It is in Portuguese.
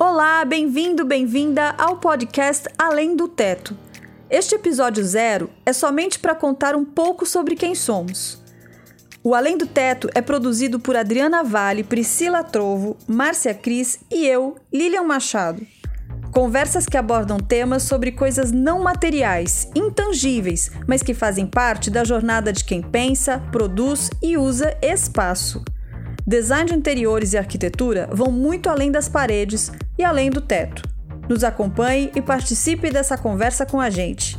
Olá, bem-vindo, bem-vinda ao podcast Além do Teto. Este episódio zero é somente para contar um pouco sobre quem somos. O Além do Teto é produzido por Adriana Vale, Priscila Trovo, Márcia Cris e eu, Lilian Machado. Conversas que abordam temas sobre coisas não materiais, intangíveis, mas que fazem parte da jornada de quem pensa, produz e usa espaço. Design de interiores e arquitetura vão muito além das paredes e além do teto. Nos acompanhe e participe dessa conversa com a gente.